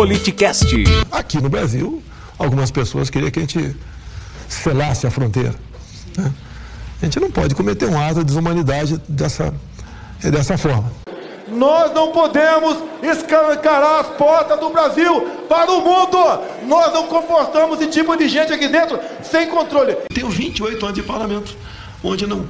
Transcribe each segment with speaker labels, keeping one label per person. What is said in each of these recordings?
Speaker 1: Politicast.
Speaker 2: Aqui no Brasil, algumas pessoas queriam que a gente selasse a fronteira. Né? A gente não pode cometer um ato de desumanidade dessa, dessa forma.
Speaker 3: Nós não podemos escancarar as portas do Brasil para o mundo. Nós não comportamos esse tipo de gente aqui dentro sem controle.
Speaker 2: Tenho 28 anos de parlamento, onde não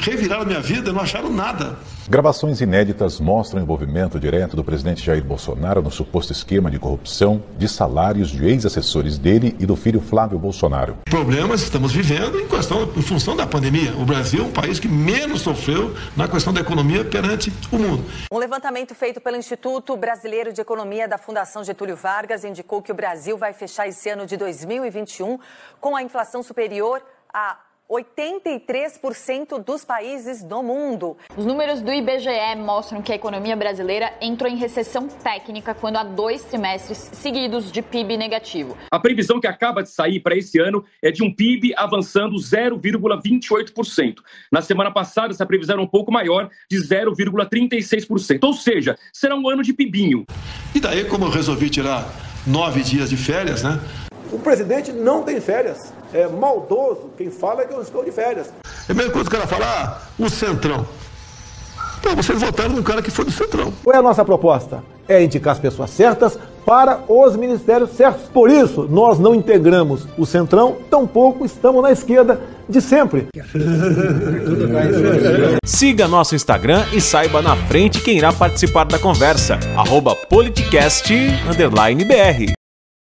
Speaker 2: reviraram minha vida, não acharam nada.
Speaker 4: Gravações inéditas mostram o envolvimento direto do presidente Jair Bolsonaro no suposto esquema de corrupção de salários de ex-assessores dele e do filho Flávio Bolsonaro.
Speaker 2: Problemas estamos vivendo em, questão, em função da pandemia. O Brasil é um país que menos sofreu na questão da economia perante o mundo.
Speaker 5: Um levantamento feito pelo Instituto Brasileiro de Economia da Fundação Getúlio Vargas indicou que o Brasil vai fechar esse ano de 2021 com a inflação superior a 83% dos países do mundo.
Speaker 6: Os números do IBGE mostram que a economia brasileira entrou em recessão técnica quando há dois trimestres seguidos de PIB negativo.
Speaker 7: A previsão que acaba de sair para esse ano é de um PIB avançando 0,28%. Na semana passada, essa previsão era um pouco maior, de 0,36%. Ou seja, será um ano de PIBinho.
Speaker 2: E daí, como eu resolvi tirar nove dias de férias, né?
Speaker 3: O presidente não tem férias. É maldoso quem fala que eu estou de férias.
Speaker 2: É a mesma coisa que o cara falar, ah, o Centrão. Pô, vocês votaram num cara que foi do Centrão.
Speaker 3: Qual é a nossa proposta? É indicar as pessoas certas para os ministérios certos. Por isso, nós não integramos o Centrão, tampouco estamos na esquerda de sempre.
Speaker 1: Siga nosso Instagram e saiba na frente quem irá participar da conversa. Arroba politicast_br